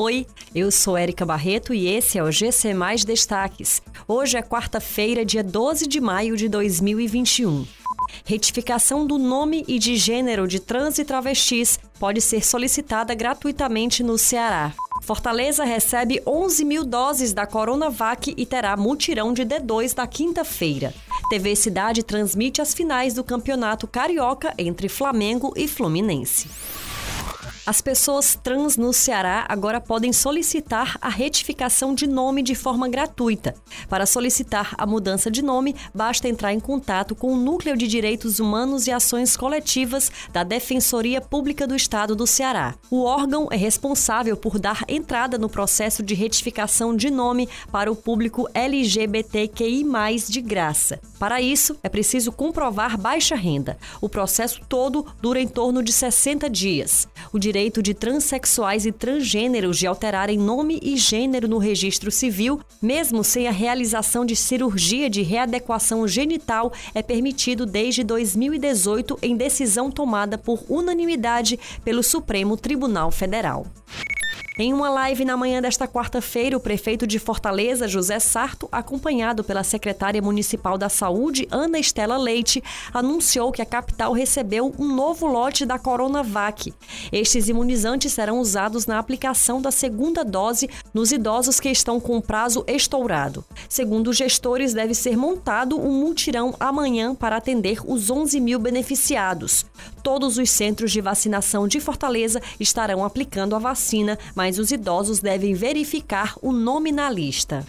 Oi, eu sou Érica Barreto e esse é o GC Mais Destaques. Hoje é quarta-feira, dia 12 de maio de 2021. Retificação do nome e de gênero de trans e travestis pode ser solicitada gratuitamente no Ceará. Fortaleza recebe 11 mil doses da Coronavac e terá mutirão de D2 na quinta-feira. TV Cidade transmite as finais do Campeonato Carioca entre Flamengo e Fluminense. As pessoas trans no Ceará agora podem solicitar a retificação de nome de forma gratuita. Para solicitar a mudança de nome, basta entrar em contato com o Núcleo de Direitos Humanos e Ações Coletivas da Defensoria Pública do Estado do Ceará. O órgão é responsável por dar entrada no processo de retificação de nome para o público LGBTQI, de graça. Para isso, é preciso comprovar baixa renda. O processo todo dura em torno de 60 dias. O direito direito de transexuais e transgêneros de alterarem nome e gênero no registro civil, mesmo sem a realização de cirurgia de readequação genital, é permitido desde 2018 em decisão tomada por unanimidade pelo Supremo Tribunal Federal. Em uma live na manhã desta quarta-feira, o prefeito de Fortaleza, José Sarto, acompanhado pela secretária municipal da Saúde, Ana Estela Leite, anunciou que a capital recebeu um novo lote da Coronavac. Estes imunizantes serão usados na aplicação da segunda dose nos idosos que estão com prazo estourado. Segundo os gestores, deve ser montado um multirão amanhã para atender os 11 mil beneficiados. Todos os centros de vacinação de Fortaleza estarão aplicando a vacina, mas mas os idosos devem verificar o nome na lista.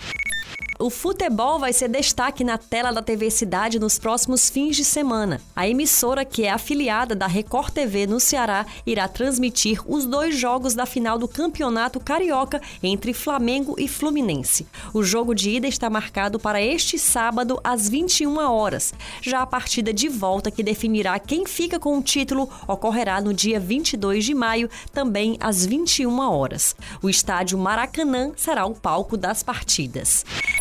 O futebol vai ser destaque na tela da TV Cidade nos próximos fins de semana. A emissora, que é afiliada da Record TV no Ceará, irá transmitir os dois jogos da final do Campeonato Carioca entre Flamengo e Fluminense. O jogo de ida está marcado para este sábado às 21 horas. Já a partida de volta, que definirá quem fica com o título, ocorrerá no dia 22 de maio, também às 21 horas. O estádio Maracanã será o palco das partidas.